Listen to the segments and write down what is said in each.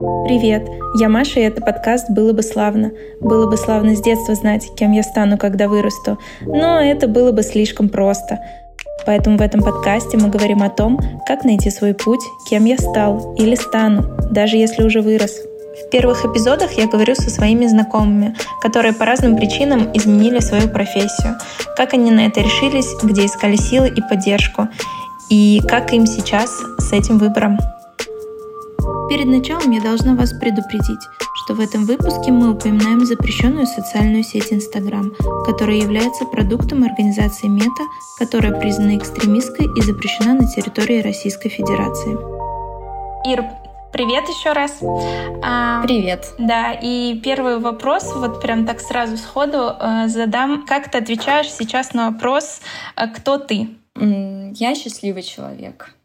Привет, я Маша, и это подкаст «Было бы славно». Было бы славно с детства знать, кем я стану, когда вырасту. Но это было бы слишком просто. Поэтому в этом подкасте мы говорим о том, как найти свой путь, кем я стал или стану, даже если уже вырос. В первых эпизодах я говорю со своими знакомыми, которые по разным причинам изменили свою профессию, как они на это решились, где искали силы и поддержку, и как им сейчас с этим выбором. Перед началом я должна вас предупредить, что в этом выпуске мы упоминаем запрещенную социальную сеть Instagram, которая является продуктом организации Мета, которая признана экстремистской и запрещена на территории Российской Федерации. Ир, Привет еще раз. А, Привет. Да, и первый вопрос, вот прям так сразу сходу э, задам. Как ты отвечаешь сейчас на вопрос, э, кто ты? Я счастливый человек.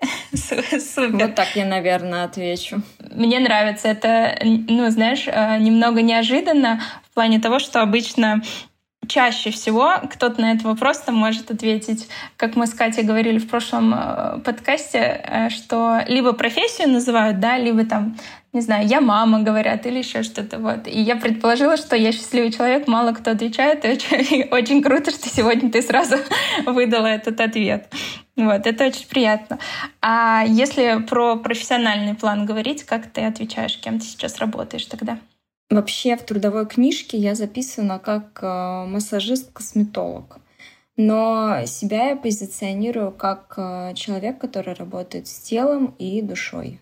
Супер. Вот так я, наверное, отвечу. Мне нравится это, ну, знаешь, э, немного неожиданно в плане того, что обычно чаще всего кто-то на этот вопрос там может ответить, как мы с Катей говорили в прошлом э, подкасте, э, что либо профессию называют, да, либо там, не знаю, я мама говорят или еще что-то вот. И я предположила, что я счастливый человек, мало кто отвечает, и очень, очень круто, что сегодня ты сразу выдала этот ответ. Вот, это очень приятно. А если про профессиональный план говорить, как ты отвечаешь, кем ты сейчас работаешь тогда? Вообще в трудовой книжке я записана как э, массажист-косметолог. Но себя я позиционирую как э, человек, который работает с телом и душой.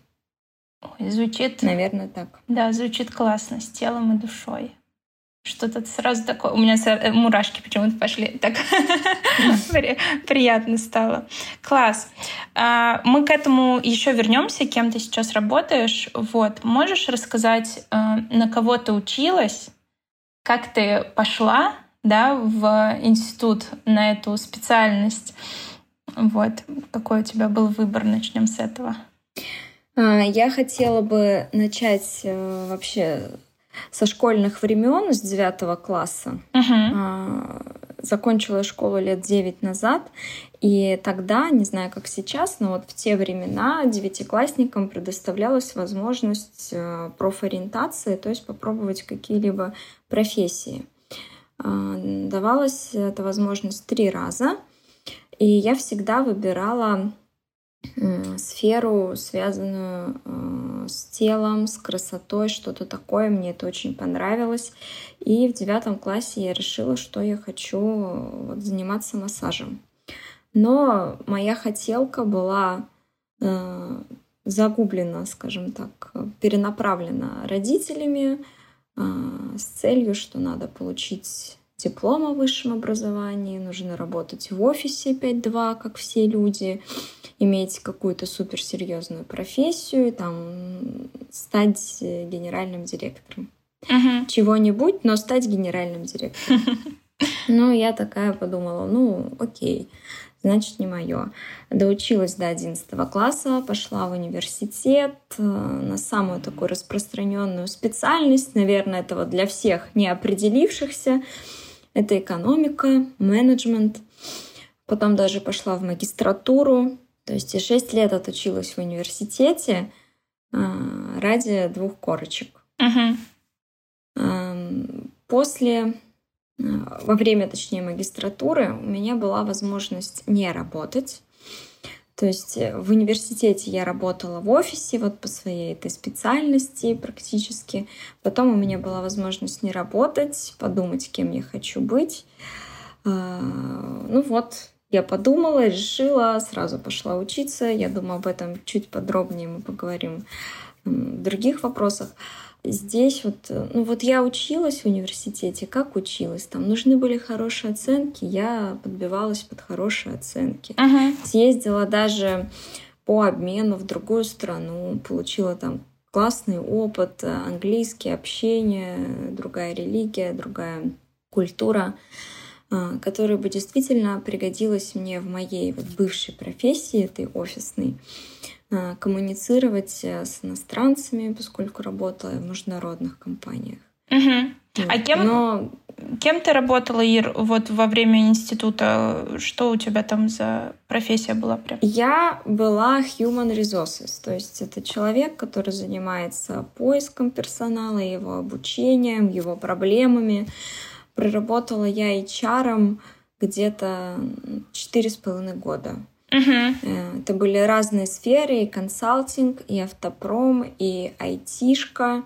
Ой, звучит... Наверное, так. Да, звучит классно, с телом и душой что-то сразу такое. У меня э, мурашки почему-то пошли. Так приятно стало. Класс. А, мы к этому еще вернемся, кем ты сейчас работаешь. Вот. Можешь рассказать, э, на кого ты училась, как ты пошла да, в институт на эту специальность? Вот. Какой у тебя был выбор? Начнем с этого. А, я хотела бы начать э, вообще со школьных времен, с девятого класса. Uh-huh. Закончила школу лет девять назад. И тогда, не знаю, как сейчас, но вот в те времена девятиклассникам предоставлялась возможность э, профориентации, то есть попробовать какие-либо профессии. А, давалась эта возможность три раза. И я всегда выбирала сферу, связанную э, с телом, с красотой, что-то такое. Мне это очень понравилось. И в девятом классе я решила, что я хочу вот, заниматься массажем. Но моя хотелка была э, загублена, скажем так, перенаправлена родителями э, с целью, что надо получить диплом о высшем образовании, нужно работать в офисе 5-2, как все люди, иметь какую-то суперсерьезную профессию, там, стать генеральным директором. Uh-huh. Чего-нибудь, но стать генеральным директором. Ну, я такая подумала, ну, окей, значит, не мое. Доучилась до 11 класса, пошла в университет э, на самую такую распространенную специальность, наверное, это вот для всех не определившихся. Это экономика, менеджмент. Потом даже пошла в магистратуру. То есть я 6 лет отучилась в университете а, ради двух корочек. Uh-huh. После, а, во время, точнее, магистратуры у меня была возможность не работать. То есть э, в университете я работала в офисе вот по своей этой специальности практически. Потом у меня была возможность не работать, подумать, кем я хочу быть. А, ну вот, я подумала, решила, сразу пошла учиться. Я думаю, об этом чуть подробнее мы поговорим в других вопросах здесь вот, э, ну вот я училась в университете, как училась? Там нужны были хорошие оценки, я подбивалась под хорошие оценки. Uh-huh. Съездила даже по обмену в другую страну, получила там классный опыт, э, английский, общение, другая религия, другая культура, э, которая бы действительно пригодилась мне в моей вот бывшей профессии, этой офисной. А, коммуницировать э, с иностранцами, поскольку работала в международных компаниях. Угу. А кем, Но... кем ты работала, Ир, вот во время института? Что у тебя там за профессия была прям? Я была human resources, то есть это человек, который занимается поиском персонала, его обучением, его проблемами. Проработала я HR где-то четыре с половиной года. Uh-huh. Это были разные сферы, и консалтинг, и автопром, и айтишка.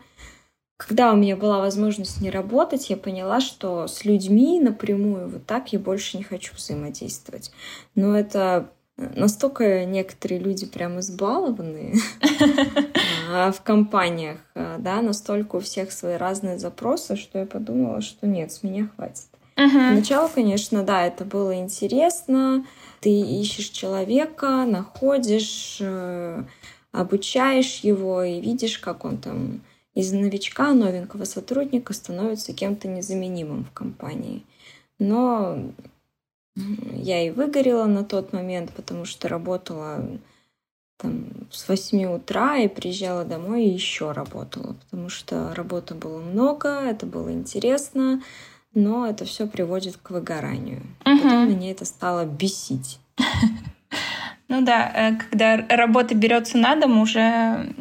Когда у меня была возможность не работать, я поняла, что с людьми напрямую вот так я больше не хочу взаимодействовать. Но это настолько некоторые люди прям избалованные а, в компаниях, а, да, настолько у всех свои разные запросы, что я подумала, что нет, с меня хватит. Сначала, конечно, да, это было интересно. Ты ищешь человека, находишь, э, обучаешь его и видишь, как он там из новичка, новенького сотрудника становится кем-то незаменимым в компании. Но я и выгорела на тот момент, потому что работала там, с 8 утра и приезжала домой и еще работала, потому что работы было много, это было интересно, но это все приводит к выгоранию. Угу. Потом меня это стало бесить. Ну да, э, когда работа берется на дом, уже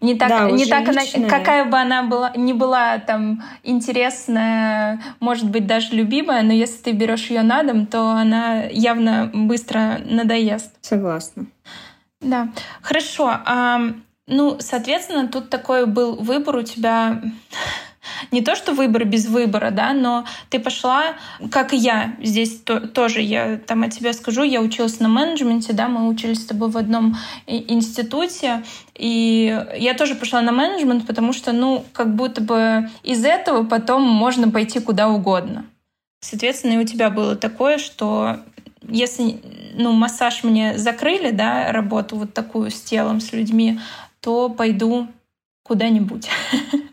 не так, да, не так она, какая бы она была, не была там интересная, может быть даже любимая, но если ты берешь ее на дом, то она явно быстро надоест. Согласна. Да, хорошо. А, ну, соответственно, тут такой был выбор у тебя не то, что выбор без выбора, да, но ты пошла, как и я, здесь то, тоже я там о тебе скажу, я училась на менеджменте, да, мы учились с тобой в одном институте, и я тоже пошла на менеджмент, потому что, ну, как будто бы из этого потом можно пойти куда угодно. Соответственно, и у тебя было такое, что если ну, массаж мне закрыли, да, работу вот такую с телом, с людьми, то пойду куда-нибудь.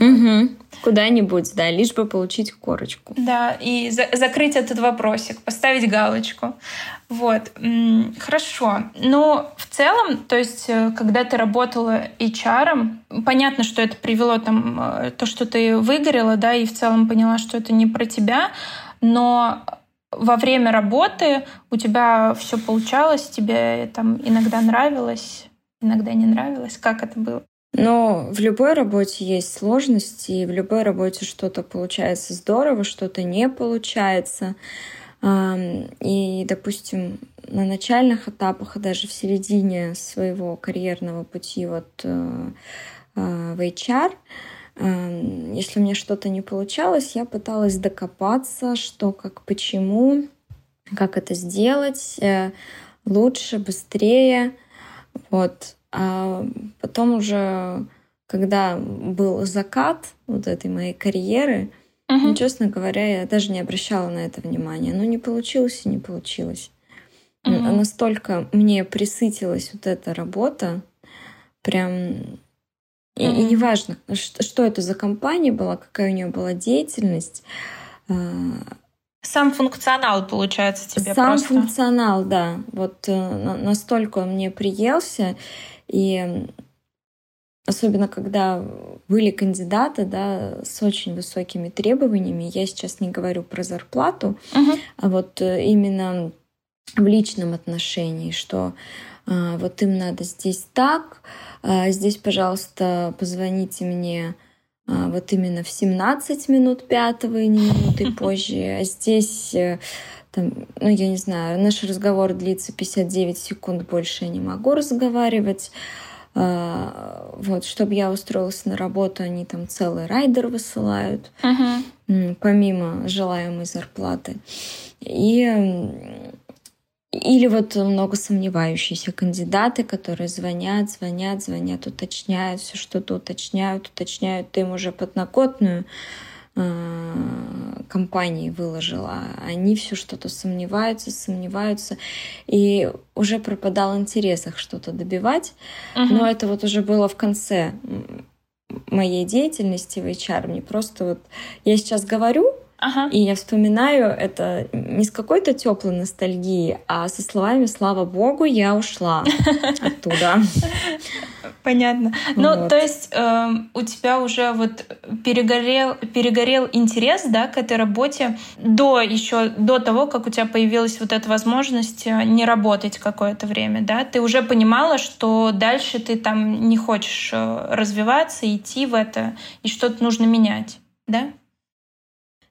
Угу. Куда-нибудь, да, лишь бы получить корочку. Да, и за закрыть этот вопросик, поставить галочку. Вот, хорошо. Но в целом, то есть, э, когда ты работала HR, понятно, что это привело там э, то, что ты выгорела, да, и в целом поняла, что это не про тебя, но во время работы у тебя все получалось, тебе там иногда нравилось, иногда не нравилось. Как это было? Но в любой работе есть сложности, и в любой работе что-то получается здорово, что-то не получается. И, допустим, на начальных этапах, даже в середине своего карьерного пути вот э, э, в HR, если меня что-то не получалось, я пыталась докопаться, что, как, почему, как это сделать э, лучше, быстрее. Вот. А потом уже, когда был закат вот этой моей карьеры, uh-huh. ну, честно говоря, я даже не обращала на это внимания. Ну, не получилось и не получилось. Uh-huh. Настолько мне присытилась вот эта работа, прям и, и неважно, что, что это за компания была, какая у нее была деятельность. А, сам функционал, получается, тебе Сам просто. функционал, да. Вот э, настолько он мне приелся. И особенно когда были кандидаты да, с очень высокими требованиями, я сейчас не говорю про зарплату, uh-huh. а вот э, именно в личном отношении, что а, вот им надо здесь так, а, здесь, пожалуйста, позвоните мне а, вот именно в 17 минут пятого и не минуты позже, а здесь э, там, ну, я не знаю, наш разговор длится 59 секунд, больше я не могу разговаривать. А, вот, чтобы я устроилась на работу, они там целый райдер высылают, uh-huh. помимо желаемой зарплаты. И или вот много сомневающиеся кандидаты, которые звонят, звонят, звонят, уточняют, все что-то уточняют, уточняют, ты им уже подноготную Э, компании выложила, они все что-то сомневаются, сомневаются, и уже пропадал интерес их что-то добивать. Uh-huh. Но это вот уже было в конце моей деятельности в HR. Мне просто вот я сейчас говорю, Ага. И я вспоминаю это не с какой-то теплой ностальгией, а со словами «Слава Богу, я ушла оттуда». Понятно. Ну, вот. то есть э, у тебя уже вот перегорел, перегорел интерес, да, к этой работе до еще до того, как у тебя появилась вот эта возможность э, не работать какое-то время, да? Ты уже понимала, что дальше ты там не хочешь э, развиваться, идти в это, и что-то нужно менять, да?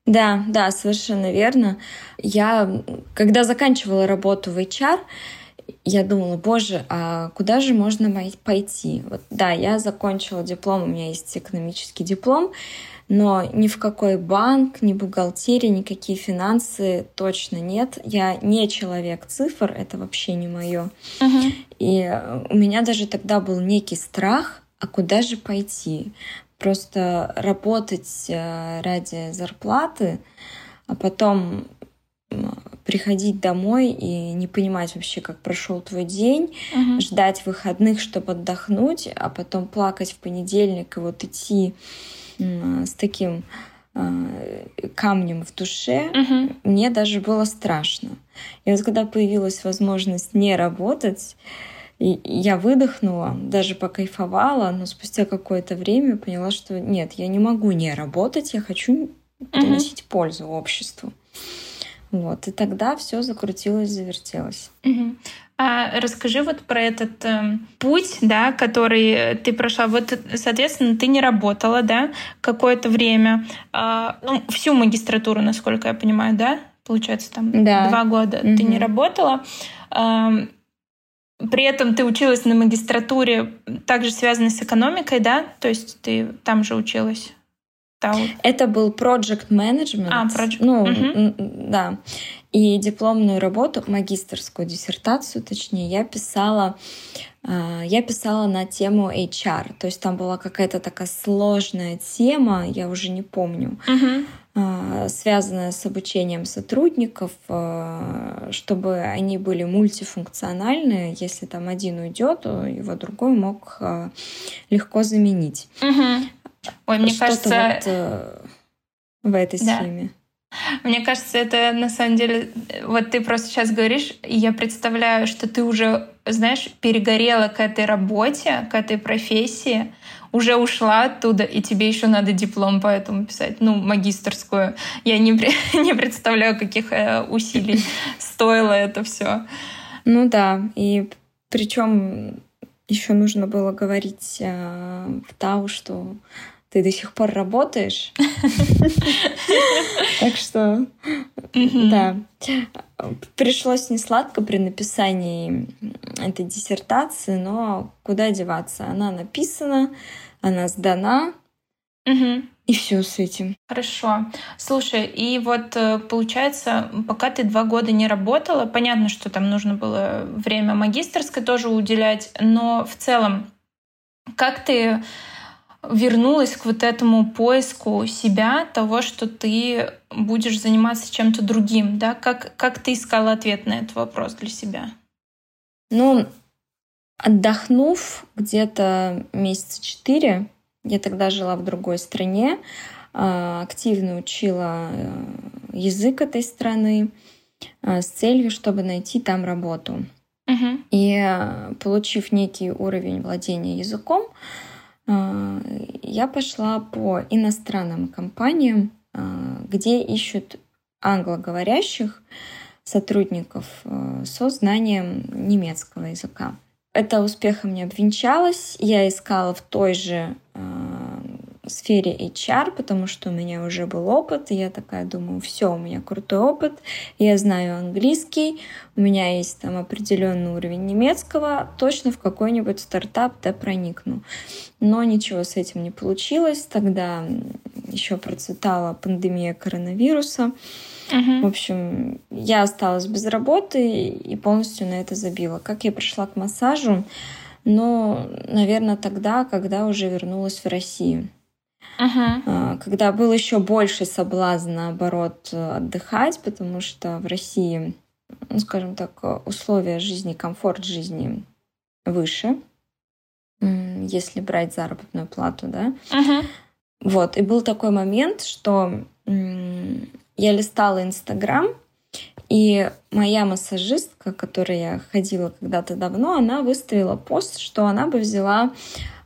Да, да, совершенно верно. Я, когда заканчивала работу в HR, я думала, боже, а куда же можно пойти? Вот, да, я закончила диплом, у меня есть экономический диплом, но ни в какой банк, ни бухгалтерия, никакие финансы точно нет. Я не человек цифр, это вообще не мое. Uh-huh. И у меня даже тогда был некий страх, а куда же пойти? Просто работать э, ради зарплаты, а потом приходить домой и не понимать вообще, как прошел твой день, угу. ждать выходных, чтобы отдохнуть, а потом плакать в понедельник и вот идти с таким э, камнем в душе, угу. мне даже было страшно. И вот когда появилась возможность не работать, и я выдохнула, даже покайфовала, но спустя какое-то время поняла, что нет, я не могу не работать, я хочу приносить угу. пользу обществу. Вот, и тогда все закрутилось, завертелось. Угу. А расскажи вот про этот э, путь, да, который ты прошла. Вот, соответственно, ты не работала, да, какое-то время, э, ну, всю магистратуру, насколько я понимаю, да, получается, там да. два года угу. ты не работала. Э, при этом ты училась на магистратуре, также связанной с экономикой, да? То есть ты там же училась? Таут. Это был project management. А, project. Ну, угу. да. И дипломную работу, магистрскую диссертацию, точнее, я писала, а, я писала на тему HR. То есть там была какая-то такая сложная тема, я уже не помню, угу. Связанная с обучением сотрудников, а, чтобы они были мультифункциональные. Если там один уйдет, то его другой мог легко заменить. Угу. Ой, мне кажется... Вот, э, в этой да. схеме. Мне кажется, это на самом деле... Вот ты просто сейчас говоришь, и я представляю, что ты уже, знаешь, перегорела к этой работе, к этой профессии, уже ушла оттуда, и тебе еще надо диплом по этому писать, ну, магистрскую. Я не, не представляю, каких э, усилий стоило это все. Ну да, и причем еще нужно было говорить э, в ТАУ, что ты до сих пор работаешь. Так что, да. Пришлось не сладко при написании этой диссертации, но куда деваться? Она написана, она сдана, и все с этим. Хорошо. Слушай, и вот э, получается, пока ты два года не работала, понятно, что там нужно было время магистрской тоже уделять, но в целом, как ты вернулась к вот этому поиску себя, того, что ты будешь заниматься чем-то другим, да? Как, как ты искала ответ на этот вопрос для себя? Ну, отдохнув где-то месяца четыре, я тогда жила в другой стране, а, активно учила э, язык этой страны а, с целью, чтобы найти там работу. Uh-huh. И э, получив некий уровень владения языком, я пошла по иностранным компаниям, где ищут англоговорящих сотрудников со знанием немецкого языка. Это успехом не обвенчалось. Я искала в той же сфере HR, потому что у меня уже был опыт, и я такая думаю, все, у меня крутой опыт, я знаю английский, у меня есть там определенный уровень немецкого, точно в какой-нибудь стартап да проникну. Но ничего с этим не получилось, тогда еще процветала пандемия коронавируса. Uh-huh. В общем, я осталась без работы и полностью на это забила. Как я пришла к массажу? Ну, наверное, тогда, когда уже вернулась в Россию. Uh-huh. Когда был еще больше соблазн, наоборот, отдыхать, потому что в России, ну, скажем так, условия жизни, комфорт жизни выше, если брать заработную плату, да. Uh-huh. Вот, и был такой момент, что я листала Инстаграм, и моя массажистка, которой я ходила когда-то давно, она выставила пост, что она бы взяла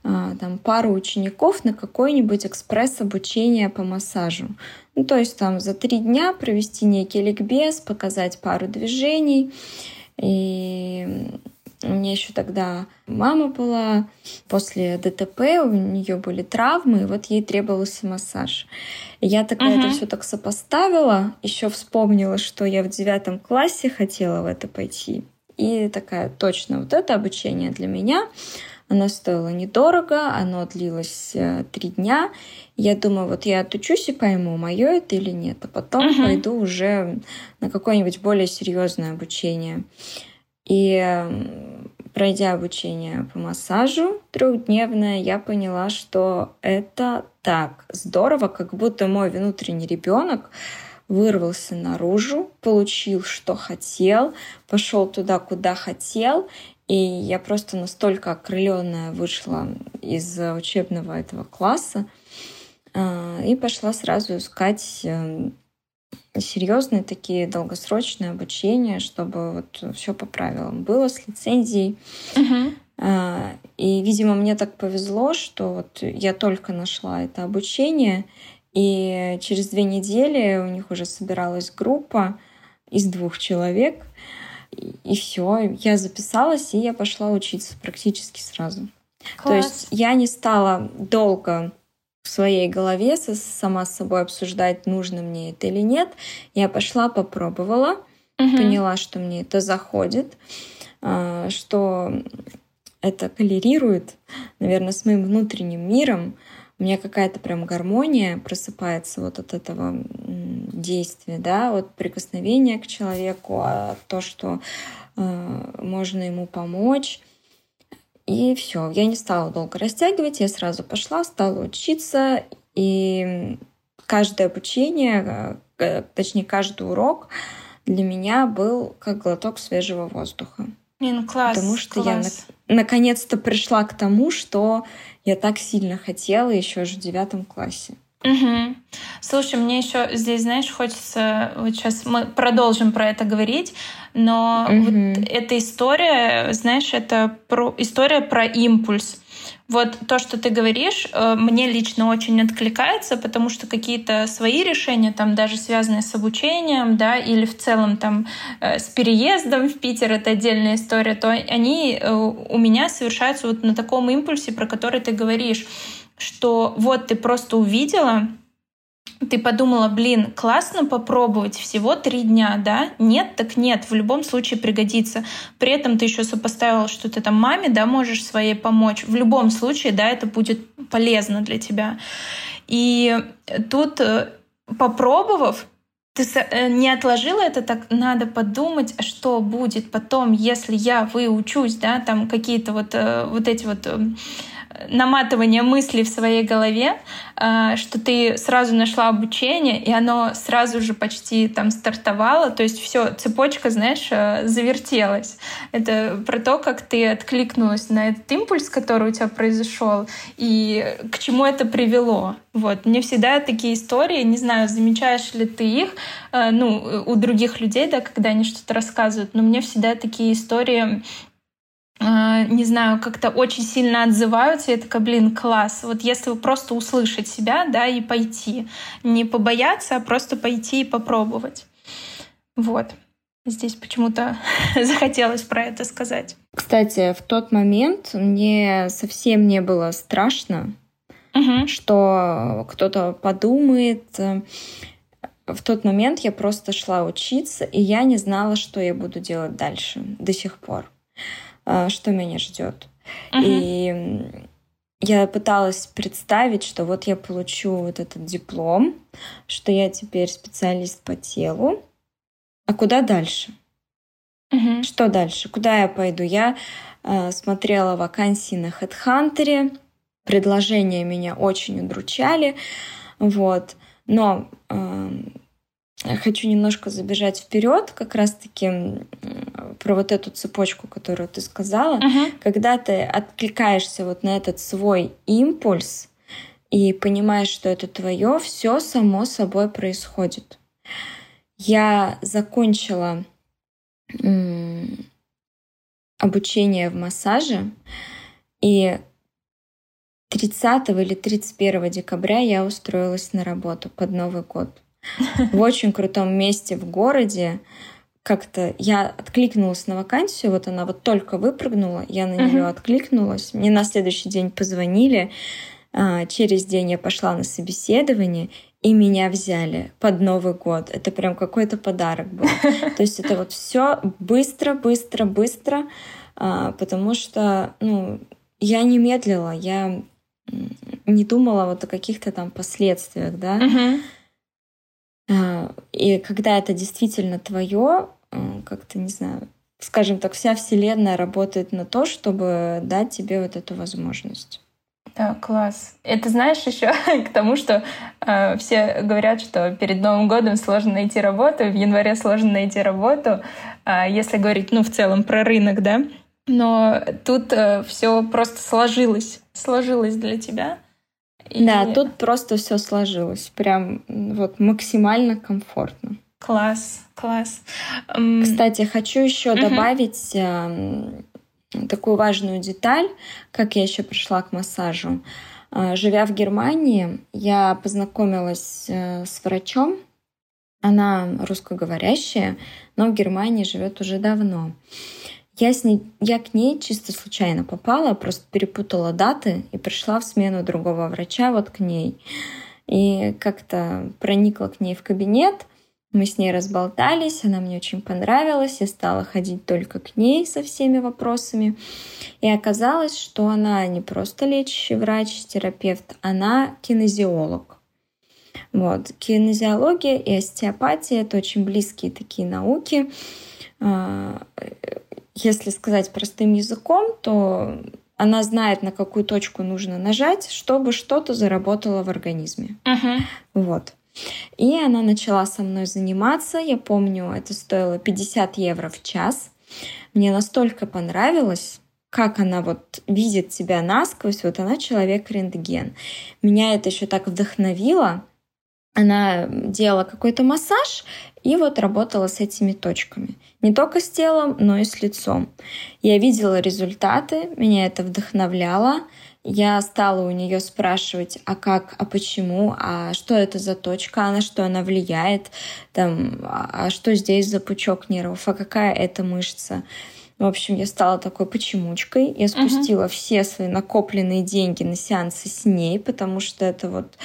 а, там, пару учеников на какое-нибудь экспресс-обучение по массажу. Ну, то есть там за три дня провести некий ликбез, показать пару движений. И у меня еще тогда мама была после ДТП, у нее были травмы, и вот ей требовался массаж. И я тогда uh-huh. это все так сопоставила, еще вспомнила, что я в девятом классе хотела в это пойти. И такая, точно, вот это обучение для меня. Оно стоило недорого, оно длилось э, три дня. Я думаю, вот я отучусь и пойму, мое это или нет, а потом uh-huh. пойду уже на какое-нибудь более серьезное обучение. И пройдя обучение по массажу трехдневное, я поняла, что это так здорово, как будто мой внутренний ребенок вырвался наружу, получил, что хотел, пошел туда, куда хотел, и я просто настолько окрыленная вышла из учебного этого класса а, и пошла сразу искать эм, серьезные такие долгосрочные обучения, чтобы вот все по правилам было с лицензией. Uh-huh. И, видимо, мне так повезло, что вот я только нашла это обучение, и через две недели у них уже собиралась группа из двух человек, и все, я записалась, и я пошла учиться практически сразу. Класс. То есть я не стала долго в своей голове сама с собой обсуждать, нужно мне это или нет. Я пошла, попробовала, угу. поняла, что мне это заходит, а, что это коллерирует, наверное, с моим внутренним миром. У меня какая-то прям гармония просыпается вот от этого действия, да, от прикосновения к человеку, а то, что э, можно ему помочь. И все, я не стала долго растягивать, я сразу пошла, стала учиться, и каждое обучение, э, точнее каждый урок для меня был как глоток свежего воздуха. Блин, класс. Потому что класс. я на- наконец-то пришла к тому, что я так сильно хотела еще же в девятом классе. Угу. Слушай, мне еще здесь, знаешь, хочется, вот сейчас мы продолжим про это говорить, но угу. вот эта история, знаешь, это про, история про импульс. Вот то, что ты говоришь, э, мне лично очень откликается, потому что какие-то свои решения, там даже связанные с обучением, да, или в целом там э, с переездом в Питер, это отдельная история, то они э, у меня совершаются вот на таком импульсе, про который ты говоришь что вот ты просто увидела, ты подумала, блин, классно попробовать всего три дня, да? Нет, так нет, в любом случае пригодится. При этом ты еще сопоставила, что ты там маме, да, можешь своей помочь. В любом случае, да, это будет полезно для тебя. И тут, э, попробовав, ты э, не отложила это, так надо подумать, что будет потом, если я выучусь, да, там какие-то вот, э, вот эти вот наматывание мыслей в своей голове, а, что ты сразу нашла обучение, и оно сразу же почти там стартовало, то есть все, цепочка, знаешь, э, завертелась. Это про то, как ты откликнулась на этот импульс, который у тебя произошел, и к чему это привело. Вот. Мне всегда такие истории, не знаю, замечаешь ли ты их, э, ну, у других людей, да, когда они что-то рассказывают, но мне всегда такие истории не знаю, как-то очень сильно отзываются, я такая, блин, класс. Вот если просто услышать себя, да, и пойти. Не побояться, а просто пойти и попробовать. Вот. Здесь почему-то захотелось про это сказать. Кстати, в тот момент мне совсем не было страшно, угу. что кто-то подумает. В тот момент я просто шла учиться, и я не знала, что я буду делать дальше до сих пор. А, что меня ждет. Uh-huh. И я пыталась представить, что вот я получу вот этот диплом, что я теперь специалист по телу. А куда дальше? Uh-huh. Что дальше? Куда я пойду? Я э, смотрела вакансии на HeadHunter, предложения меня очень удручали, вот. Но э, хочу немножко забежать вперед, как раз-таки про вот эту цепочку, которую ты сказала. Uh-huh. Когда ты откликаешься вот на этот свой импульс, и понимаешь, что это твое, все само собой происходит. Я закончила обучение в массаже, и 30 или 31 декабря я устроилась на работу под Новый год. В очень крутом месте в городе. Как-то я откликнулась на вакансию, вот она вот только выпрыгнула, я на нее откликнулась. Мне на следующий день позвонили, а, через день я пошла на собеседование, и меня взяли под Новый год. Это прям какой-то подарок был. То есть это вот все быстро, быстро, быстро, а, потому что ну, я не медлила, я не думала вот о каких-то там последствиях, да. А, и когда это действительно твое, как-то, не знаю, скажем так, вся Вселенная работает на то, чтобы дать тебе вот эту возможность. Да, класс. Это знаешь еще к тому, что э, все говорят, что перед Новым годом сложно найти работу, в январе сложно найти работу, э, если говорить, ну, в целом про рынок, да. Но тут э, все просто сложилось, сложилось для тебя. И... Да, тут просто все сложилось, прям вот максимально комфортно. Класс, класс. Кстати, хочу еще угу. добавить эм, такую важную деталь, как я еще пришла к массажу. А, живя в Германии, я познакомилась э, с врачом. Она русскоговорящая, но в Германии живет уже давно. Я, с ней, я к ней чисто случайно попала, просто перепутала даты и пришла в смену другого врача вот к ней. И как-то проникла к ней в кабинет, мы с ней разболтались, она мне очень понравилась, я стала ходить только к ней со всеми вопросами. И оказалось, что она не просто лечащий врач, терапевт, она кинезиолог. Вот. Кинезиология и остеопатия — это очень близкие такие науки. Если сказать простым языком, то она знает, на какую точку нужно нажать, чтобы что-то заработало в организме. Uh-huh. Вот. И она начала со мной заниматься. Я помню, это стоило 50 евро в час. Мне настолько понравилось, как она вот видит тебя насквозь, вот она человек-рентген. Меня это еще так вдохновило. Она делала какой-то массаж и вот работала с этими точками. Не только с телом, но и с лицом. Я видела результаты, меня это вдохновляло я стала у нее спрашивать, а как, а почему, а что это за точка, а на что она влияет, там, а, а что здесь за пучок нервов, а какая это мышца. В общем, я стала такой почемучкой. Я спустила uh-huh. все свои накопленные деньги на сеансы с ней, потому что это вот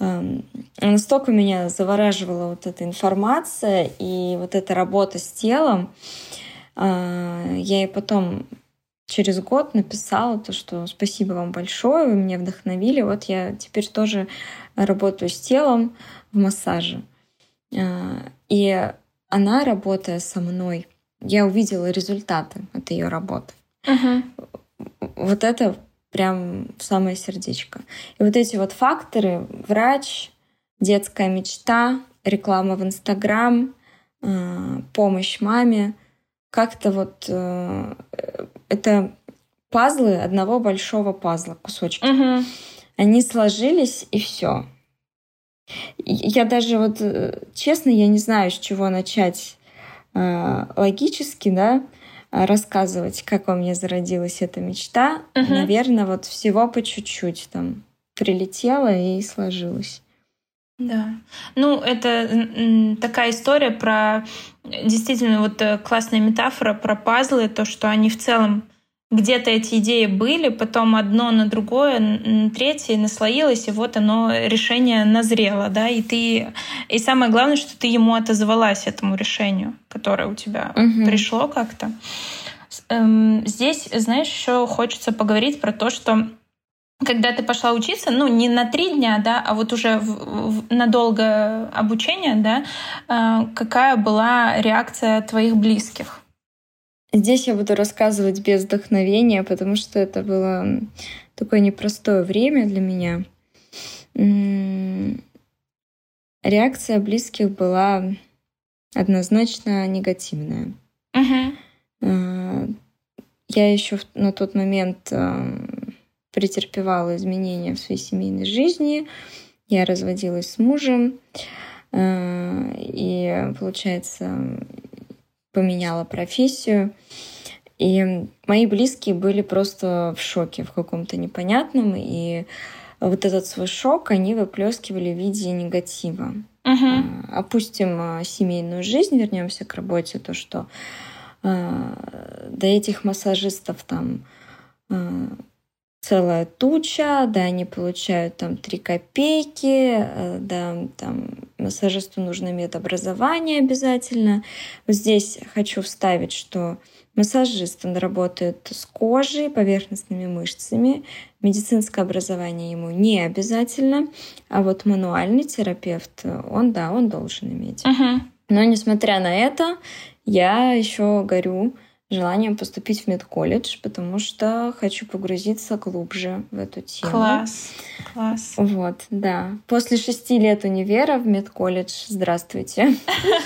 настолько меня завораживала вот эта информация и вот эта работа с телом. Э, я ей потом через год написала то, что спасибо вам большое, вы меня вдохновили. Вот я теперь тоже работаю с телом в массаже. А, и она, работая со мной, я увидела результаты от ее работы. Uh-huh. Вот это прям в самое сердечко. И вот эти вот факторы — врач, детская мечта, реклама в Инстаграм, а, помощь маме — как-то вот э, это пазлы одного большого пазла, кусочки. Угу. Они сложились, и все. Я даже вот, э, честно, я не знаю, с чего начать э, логически, да, рассказывать, как у меня зародилась эта мечта. Угу. Наверное, вот всего по чуть-чуть там прилетело и сложилось. Да. Ну, это такая история про действительно вот э, классная метафора про пазлы, то, что они в целом где-то эти идеи были, потом одно на другое, на третье наслоилось, и вот оно решение назрело, да, и ты, и самое главное, что ты ему отозвалась этому решению, которое у тебя угу. пришло как-то. Эм, здесь, знаешь, еще хочется поговорить про то, что когда ты пошла учиться, ну, не на три дня, да, а вот уже в, в, на долгое обучение, да, э, какая была реакция твоих близких? Здесь я буду рассказывать без вдохновения, потому что это было такое непростое время для меня. Реакция близких была однозначно негативная. Uh-huh. Я еще на тот момент претерпевала изменения в своей семейной жизни. Я разводилась с мужем. Э, и, получается, поменяла профессию. И мои близкие были просто в шоке в каком-то непонятном. И вот этот свой шок они выплескивали в виде негатива. Uh-huh. Опустим семейную жизнь, вернемся к работе, то, что до этих массажистов там целая туча, да, они получают там 3 копейки, э, да, там массажисту нужно медобразование обязательно. Вот здесь хочу вставить, что массажист, он работает с кожей, поверхностными мышцами, медицинское образование ему не обязательно, а вот мануальный терапевт, он, да, он должен иметь. Uh-huh. Но несмотря на это, я еще горю желанием поступить в медколледж, потому что хочу погрузиться глубже в эту тему. Класс, класс. Вот, да. После шести лет универа в медколледж. Здравствуйте.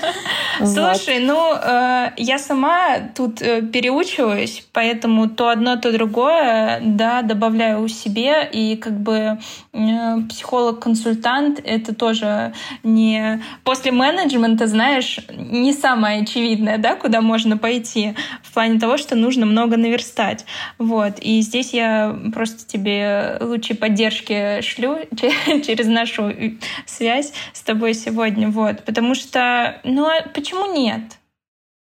Слушай, ну, э, я сама тут э, переучиваюсь, поэтому то одно, то другое, да, добавляю у себе, и как бы э, психолог-консультант — это тоже не... После менеджмента, знаешь, не самое очевидное, да, куда можно пойти в плане того, что нужно много наверстать. Вот. И здесь я просто тебе лучи поддержки шлю через нашу связь с тобой сегодня. Вот. Потому что, ну, а почему нет?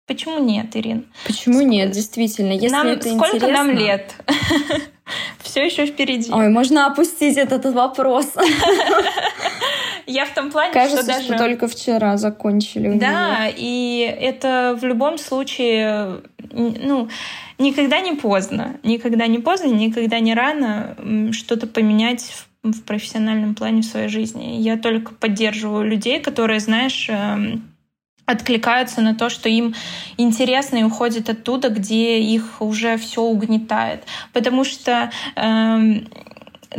Почему нет, Ирин? Почему Ск... нет, действительно? Если нам, это сколько интересно... нам лет? Все еще впереди. Ой, можно опустить этот вопрос. Я в том плане, Кажется, что даже... что только вчера закончили. Да, и это в любом случае, ну, никогда не поздно. Никогда не поздно, никогда не рано что-то поменять в, в профессиональном плане в своей жизни. Я только поддерживаю людей, которые, знаешь, эм, откликаются на то, что им интересно и уходят оттуда, где их уже все угнетает. Потому что эм,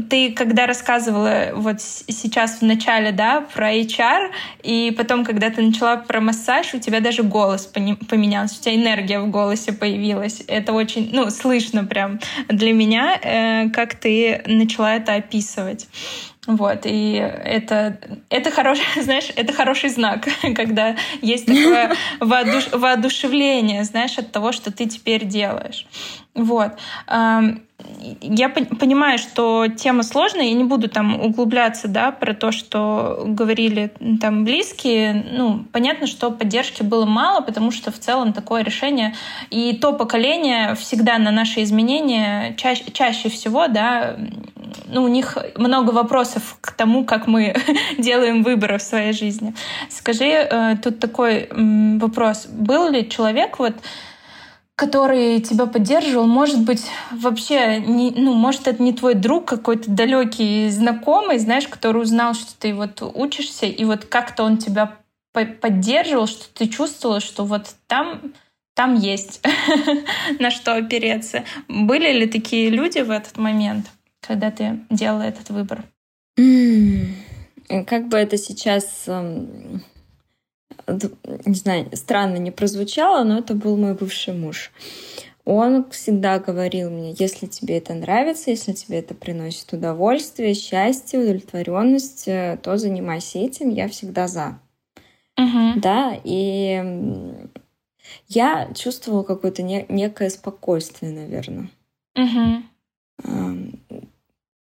ты когда рассказывала вот сейчас в начале, да, про HR, и потом, когда ты начала про массаж, у тебя даже голос поменялся, у тебя энергия в голосе появилась. Это очень, ну, слышно прям для меня, э, как ты начала это описывать. Вот, и это, это хороший, знаешь, это хороший знак, когда есть такое воодуш, воодушевление, знаешь, от того, что ты теперь делаешь. Вот. Я понимаю, что тема сложная, я не буду там углубляться, да, про то, что говорили там близкие. Ну, понятно, что поддержки было мало, потому что в целом такое решение. И то поколение всегда на наши изменения чаще, чаще всего, да, ну, у них много вопросов к тому, как мы делаем выборы в своей жизни. Скажи, э, тут такой вопрос. Был ли человек вот который тебя поддерживал, может быть, вообще, не, ну, может, это не твой друг какой-то далекий знакомый, знаешь, который узнал, что ты вот учишься, и вот как-то он тебя поддерживал, что ты чувствовала, что вот там там есть на что опереться. Были ли такие люди в этот момент? когда ты делала этот выбор? Как бы это сейчас, эм, не знаю, странно не прозвучало, но это был мой бывший муж. Он всегда говорил мне, если тебе это нравится, если тебе это приносит удовольствие, счастье, удовлетворенность, э, то занимайся этим, я всегда за. Uh-huh. Да, и я чувствовала какое-то не- некое спокойствие, наверное. Uh-huh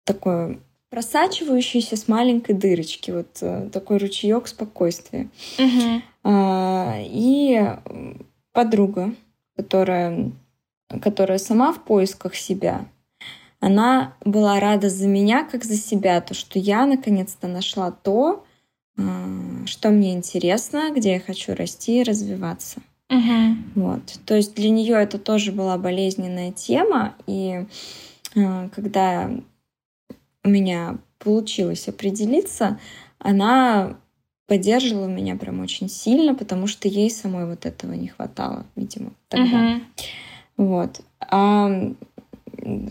такое просачивающееся с маленькой дырочки, вот э, такой ручеек спокойствия. Угу. А, и подруга, которая, которая сама в поисках себя, она была рада за меня, как за себя, то, что я наконец-то нашла то, а, что мне интересно, где я хочу расти и развиваться. Угу. Вот. То есть для нее это тоже была болезненная тема, и а, когда у меня получилось определиться, она поддерживала меня прям очень сильно, потому что ей самой вот этого не хватало, видимо, тогда. Uh-huh. Вот. А,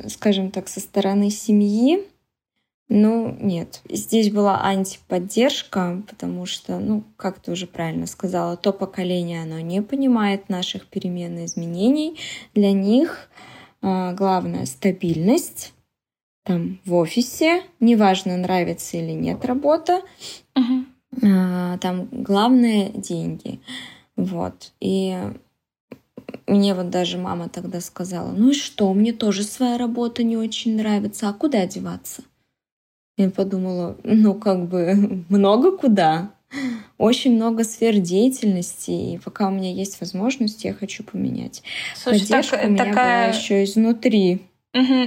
скажем так, со стороны семьи, ну, нет. Здесь была антиподдержка, потому что, ну, как ты уже правильно сказала, то поколение, оно не понимает наших перемен и изменений. Для них э, главное стабильность, там в офисе, неважно, нравится или нет работа, Мгм. А, там главное деньги. Вот. И мне вот даже мама тогда сказала, ну и что, мне тоже своя работа не очень нравится, а куда деваться? Я подумала, ну как бы много куда. Очень много сфер деятельности, и пока у меня есть возможность, я хочу поменять. Слушай, так- Поддержка у меня такая... была еще изнутри.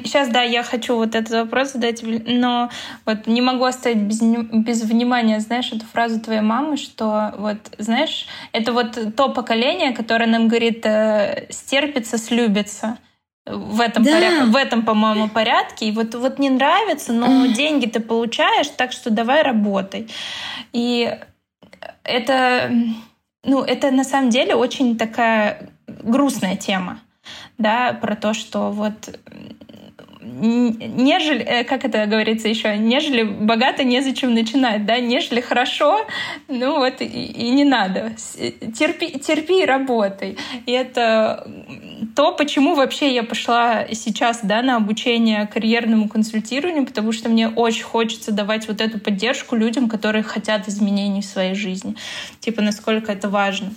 Сейчас, да, я хочу вот этот вопрос задать, но вот не могу оставить без, без внимания, знаешь, эту фразу твоей мамы, что вот, знаешь, это вот то поколение, которое нам говорит э, стерпится, слюбится. В этом, Да. поря- в этом, по-моему, порядке. И вот, вот не нравится, но деньги ты получаешь, так что давай работай. И это, ну, это на самом деле очень такая грустная тема, да, про то, что вот нежели, э, как это говорится еще, нежели богато незачем начинать, да, нежели хорошо, ну вот и, и не надо. С- Терпи, терпи и работай. И это то, почему вообще я пошла сейчас, да, на обучение карьерному консультированию, потому что мне очень хочется давать вот эту поддержку людям, которые хотят изменений в своей жизни. Типа, насколько это важно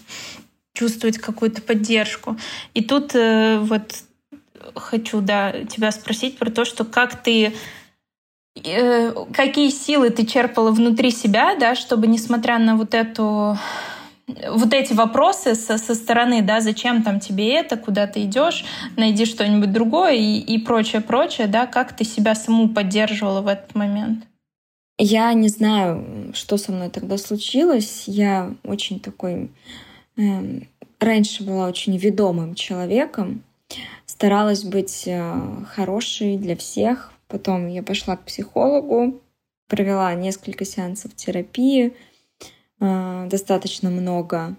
чувствовать какую-то поддержку. И тут э, вот хочу, да, тебя спросить про то, что как ты э, какие силы ты черпала внутри себя, да, чтобы, несмотря на вот эту вот эти вопросы со, со стороны, да, зачем там тебе это, куда ты идешь, найди что-нибудь другое и, и прочее, прочее, да, как ты себя саму поддерживала в этот момент? Я не знаю, что со мной тогда случилось. Я очень такой... эм, раньше была очень ведомым человеком. Старалась быть э, хорошей для всех. Потом я пошла к психологу, провела несколько сеансов терапии, э, достаточно много.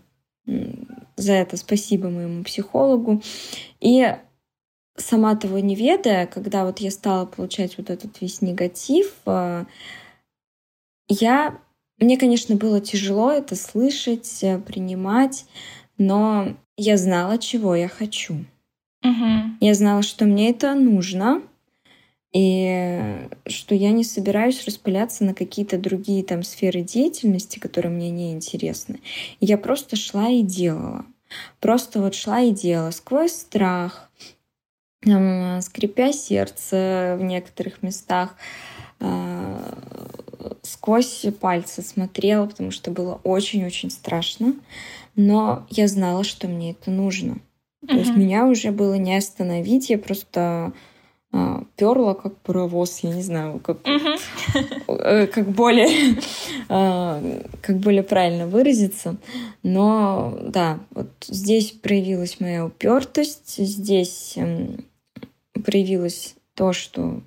За это спасибо моему психологу. И сама того не ведая, когда вот я стала получать вот этот весь негатив, э, я, мне, конечно, было тяжело это слышать, э, принимать, но я знала, чего я хочу. Мгм. Я знала, что мне это нужно, и что я не собираюсь распыляться на какие-то другие там сферы деятельности, которые мне не интересны. Я просто шла и делала. Просто вот шла и делала сквозь страх, м, скрипя сердце в некоторых местах, а, сквозь пальцы смотрела, потому что было очень-очень страшно. Но я знала, что мне это нужно. То есть Мгм. меня уже было не остановить, я просто а, перла как паровоз, я не знаю, как, Мгм. э, как более а, как более правильно выразиться. Но да, вот здесь проявилась моя упертость, здесь м, проявилось то, что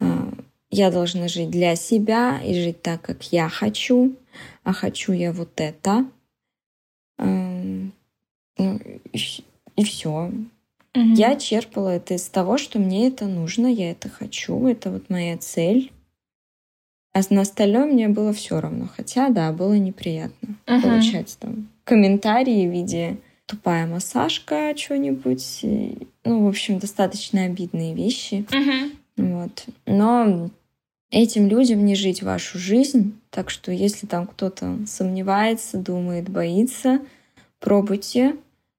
а, я должна жить для себя и жить так, как я хочу, а хочу я вот это. Ам, ну, и все. Мгм. Я черпала это из того, что мне это нужно, я это хочу, это вот моя цель. А на остальное мне было все равно. Хотя, да, было неприятно Мгм. получать там комментарии в виде тупая массажка, что-нибудь. И, Ну, в общем, достаточно обидные вещи. Мгм. Вот. Но этим людям не жить вашу жизнь. Так что если там кто-то сомневается, думает, боится, пробуйте.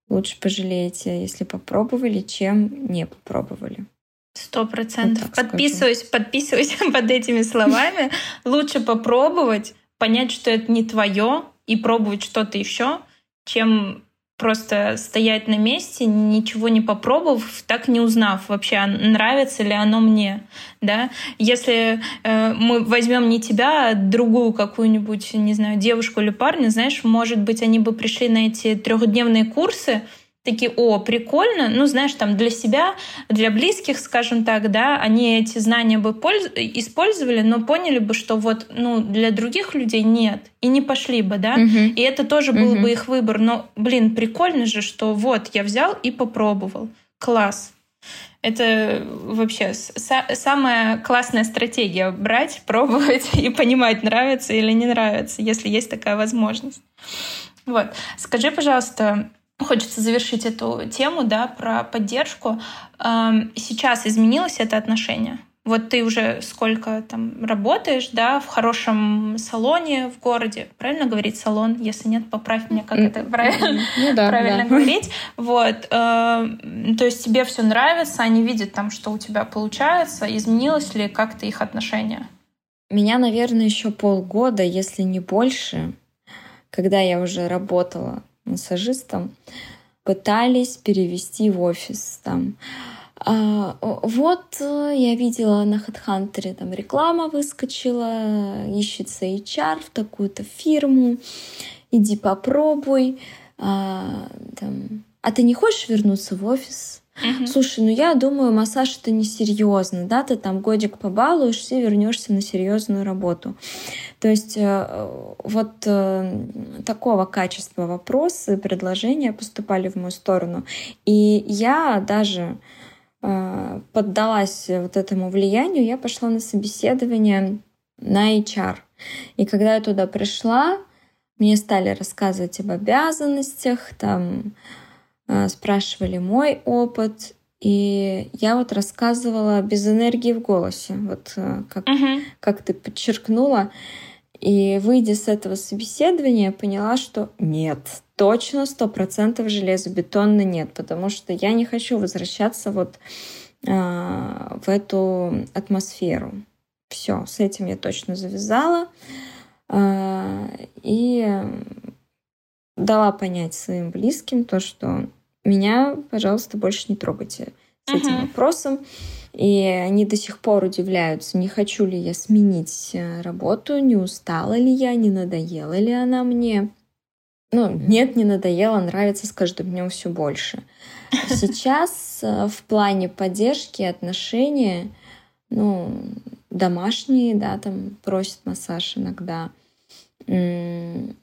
Лучше пожалеете, если попробовали, чем не попробовали. Сто процентов. Вот так скажу. Подписываюсь, подписываюсь под этими словами. Лучше попробовать, понять, что это не твое, и пробовать что-то еще, чем просто стоять на месте, ничего не попробовав, так не узнав вообще, а нравится ли оно мне. Да? Если э, мы возьмем не тебя, а другую какую-нибудь, не знаю, девушку или парня, знаешь, может быть, они бы пришли на эти трехдневные курсы, такие, о, прикольно, ну, знаешь, там для себя, для близких, скажем так, да, они эти знания бы польз- использовали, но поняли бы, что вот, ну, для других людей нет, и не пошли бы, да, Мгм. и это тоже был Мгм. бы их выбор, но, блин, прикольно же, что вот, я взял и попробовал, класс. Это вообще самая классная стратегия — брать, пробовать и понимать, нравится или не нравится, если есть такая возможность. Вот. Скажи, пожалуйста, хочется завершить эту тему, да, про поддержку. Эм, Сейчас изменилось это отношение? Вот ты уже сколько там работаешь, да, в хорошем салоне в городе. Правильно говорить салон? Если нет, поправь меня, как это правильно, ну, да, правильно да. говорить. Вот. Э, то есть тебе все нравится, они видят там, что у тебя получается. Изменилось ли как-то их отношение? Меня, наверное, еще полгода, если не больше, когда я уже работала массажистом, пытались перевести в офис там. А, вот э, я видела на HeadHunter, там реклама выскочила, ищется HR в такую-то фирму, иди попробуй. А, там, а ты не хочешь вернуться в офис? Угу. Слушай, ну я думаю, массаж это несерьезно, да, ты там годик побалуешься и вернешься на серьезную работу. То есть э, вот э, такого качества вопросы, предложения поступали в мою сторону. И я даже э, поддалась вот этому влиянию, я пошла на собеседование на HR. И когда я туда пришла, мне стали рассказывать об обязанностях, там, спрашивали мой опыт, и я вот рассказывала без энергии в голосе, вот э, как, uh-huh. как ты подчеркнула. И выйдя с этого собеседования, поняла, что нет, точно сто процентов железобетонно нет, потому что я не хочу возвращаться вот а, в эту атмосферу. Все, с этим я точно завязала. А, и дала понять своим близким то, что меня, пожалуйста, больше не трогайте с этим uh-huh. вопросом. И они до сих пор удивляются, не хочу ли я сменить э, работу, не устала ли я, не надоела ли она мне. Ну, нет, не надоело, нравится с каждым днем все больше. Сейчас э, в плане поддержки отношения, ну, домашние, да, там просят массаж иногда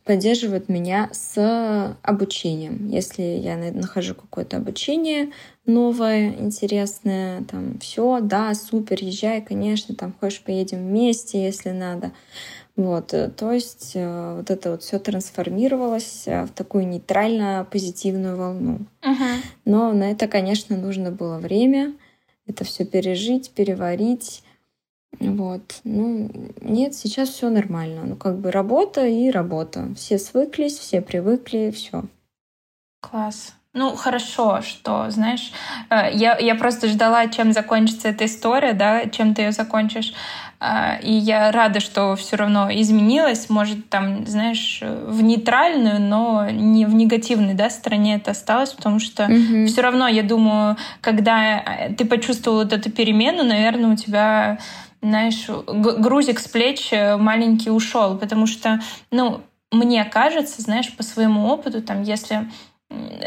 поддерживают меня с обучением. Если я нахожу какое-то обучение новое, интересное, там все, да, супер, езжай, конечно, там хочешь, поедем вместе, если надо. Вот, э, то есть э, вот это вот все трансформировалось э, в такую нейтрально-позитивную волну. Uh-huh. Но на это, конечно, нужно было время, это все пережить, переварить. Вот. Ну, нет, сейчас все нормально. Ну, как бы работа и работа. Все свыклись, все привыкли, все. Класс. Ну, хорошо, что, знаешь, э, я, я просто ждала, чем закончится эта история, да, чем ты ее закончишь. Э, и я рада, что все равно изменилось. Может, там, знаешь, в нейтральную, но не в негативной да, стороне это осталось, потому что mm-hmm. все равно, я думаю, когда э, ты почувствовал вот эту перемену, наверное, у тебя знаешь, грузик с плеч э, маленький ушел, потому что, ну, мне кажется, знаешь, по своему опыту, там, если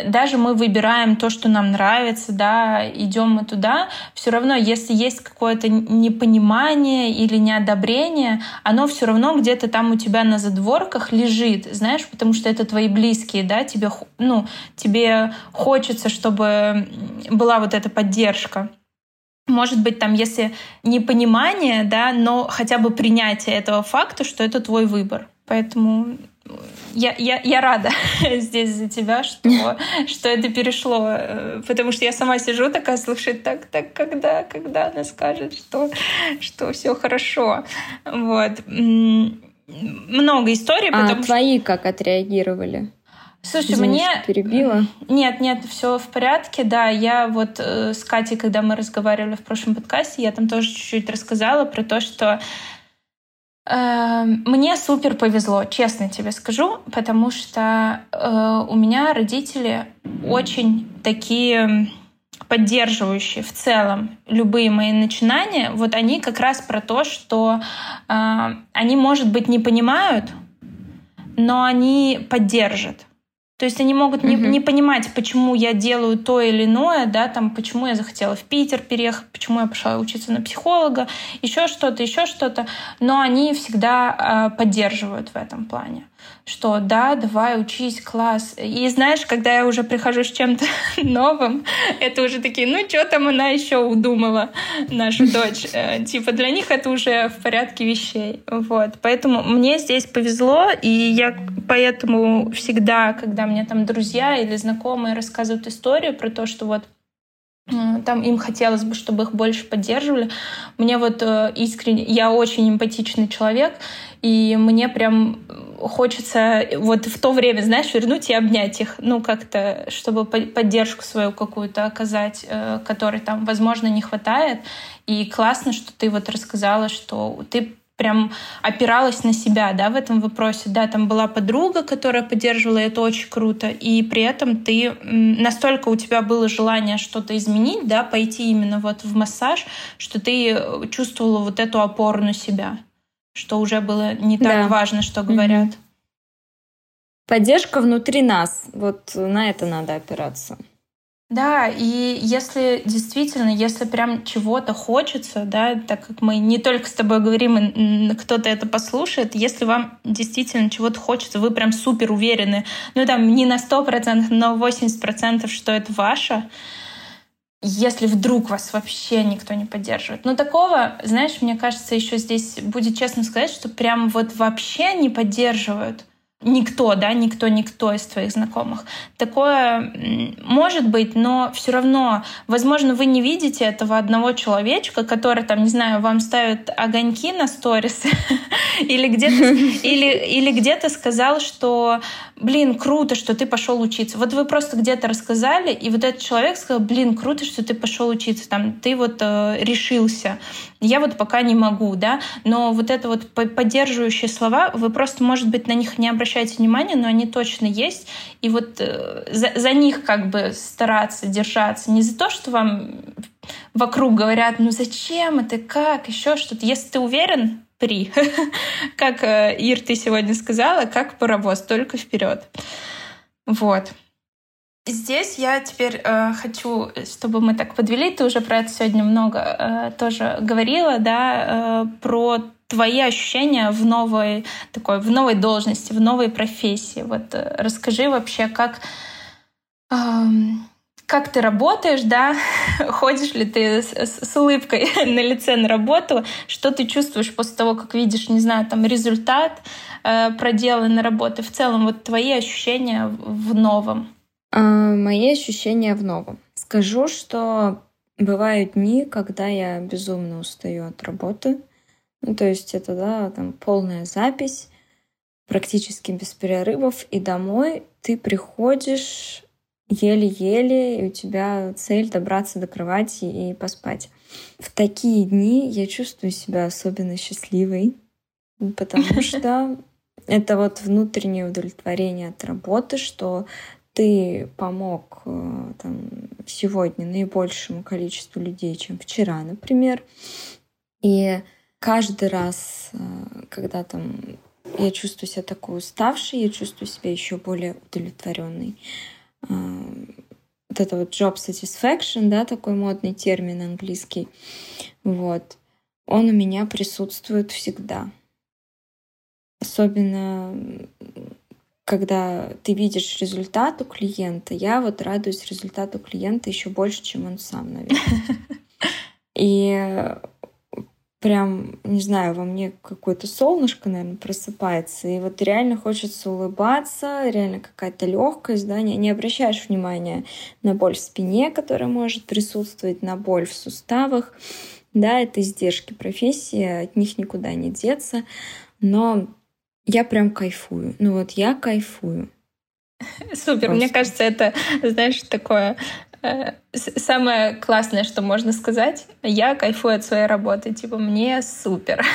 даже мы выбираем то, что нам нравится, да, идем мы туда, все равно, если есть какое-то непонимание или неодобрение, оно все равно где-то там у тебя на задворках лежит, знаешь, потому что это твои близкие, да, тебе, ну, тебе хочется, чтобы была вот эта поддержка может быть, там, если не понимание, да, но хотя бы принятие этого факта, что это твой выбор. Поэтому я, я, я рада здесь за тебя, что, что это перешло, э, потому что я сама сижу такая, слушай, так, так, когда, когда она скажет, что, что все хорошо. Вот. Много историй. А твои что... как отреагировали? Слушай, Извини, мне... перебила. Нет, нет, все в порядке, да. Я вот э, с Катей, когда мы разговаривали в прошлом подкасте, я там тоже чуть-чуть рассказала про то, что э, мне супер повезло, честно тебе скажу, потому что э, у меня родители очень такие поддерживающие в целом любые мои начинания, вот они как раз про то, что э, они, может быть, не понимают, но они поддержат. То есть они могут не, не понимать, почему я делаю то или иное, да, там, почему я захотела в Питер переехать, почему я пошла учиться на психолога, еще что-то, еще что-то. Но они всегда э, поддерживают в этом плане что да, давай, учись, класс. И знаешь, когда я уже прихожу с чем-то новым, это уже такие, ну что там она еще удумала, наша дочь. Э, типа для них это уже в порядке вещей. Вот. Поэтому мне здесь повезло, и я поэтому всегда, когда мне там друзья или знакомые рассказывают историю про то, что вот там им хотелось бы, чтобы их больше поддерживали. Мне вот э, искренне, я очень эмпатичный человек, и мне прям хочется вот в то время, знаешь, вернуть и обнять их, ну, как-то, чтобы поддержку свою какую-то оказать, э, которой там, возможно, не хватает. И классно, что ты вот рассказала, что ты прям опиралась на себя, да, в этом вопросе. Да, там была подруга, которая поддерживала, и это очень круто. И при этом ты настолько у тебя было желание что-то изменить, да, пойти именно вот в массаж, что ты э, чувствовала вот эту опору на себя, что уже было не так да. важно, что говорят. Поддержка внутри нас, вот на это надо опираться. Да, и если действительно, если прям чего-то хочется, да, так как мы не только с тобой говорим, и кто-то это послушает, если вам действительно чего-то хочется, вы прям супер уверены, ну там не на 100%, но 80%, что это ваше, если вдруг вас вообще никто не поддерживает. Но такого, знаешь, мне кажется, еще здесь будет честно сказать, что прям вот вообще не поддерживают никто, да, никто, никто из твоих знакомых. Такое может быть, но все равно, возможно, вы не видите этого одного человечка, который там, не знаю, вам ставит огоньки на сторис или где-то или, или где-то сказал, что, блин, круто, что ты пошел учиться. Вот вы просто где-то рассказали, и вот этот человек сказал, блин, круто, что ты пошел учиться, там, ты вот э, решился. Я вот пока не могу, да, но вот это вот поддерживающие слова, вы просто, может быть, на них не обращаете внимания, но они точно есть. И вот э, за, за них как бы стараться держаться. Не за то, что вам вокруг говорят, ну зачем это, как, еще что-то. Если ты уверен, при. как э, Ир, ты сегодня сказала, как паровоз, только вперед. Вот. Здесь я теперь э, хочу, чтобы мы так подвели, ты уже про это сегодня много э, тоже говорила, да, э, про твои ощущения в новой такой, в новой должности, в новой профессии. Вот э, расскажи вообще, как э, как ты работаешь, да, ходишь ли ты с, с, с улыбкой на лице на работу, что ты чувствуешь после того, как видишь, не знаю, там результат э, проделанной работы, в целом вот твои ощущения в новом. А, мои ощущения в новом. Скажу, что бывают дни, когда я безумно устаю от работы. Ну, то есть это, да, там полная запись, практически без перерывов, и домой ты приходишь еле-еле, и у тебя цель добраться до кровати и поспать. В такие дни я чувствую себя особенно счастливой, потому что это вот внутреннее удовлетворение от работы, что ты помог э, там, сегодня наибольшему количеству людей, чем вчера, например. И каждый раз, э, когда там я чувствую себя такой уставшей, я чувствую себя еще более удовлетворенной. Э, вот это вот job satisfaction, да, такой модный термин английский, вот, он у меня присутствует всегда. Особенно когда ты видишь результат у клиента, я вот радуюсь результату клиента еще больше, чем он сам, наверное. И прям, не знаю, во мне какое-то солнышко, наверное, просыпается, и вот реально хочется улыбаться, реально какая-то легкость, да, не, не обращаешь внимания на боль в спине, которая может присутствовать, на боль в суставах, да, это издержки профессии, от них никуда не деться, но я прям кайфую. Ну вот я кайфую. Супер. Просто. Мне кажется, это, знаешь, такое э, самое классное, что можно сказать. Я кайфую от своей работы. Типа, мне супер.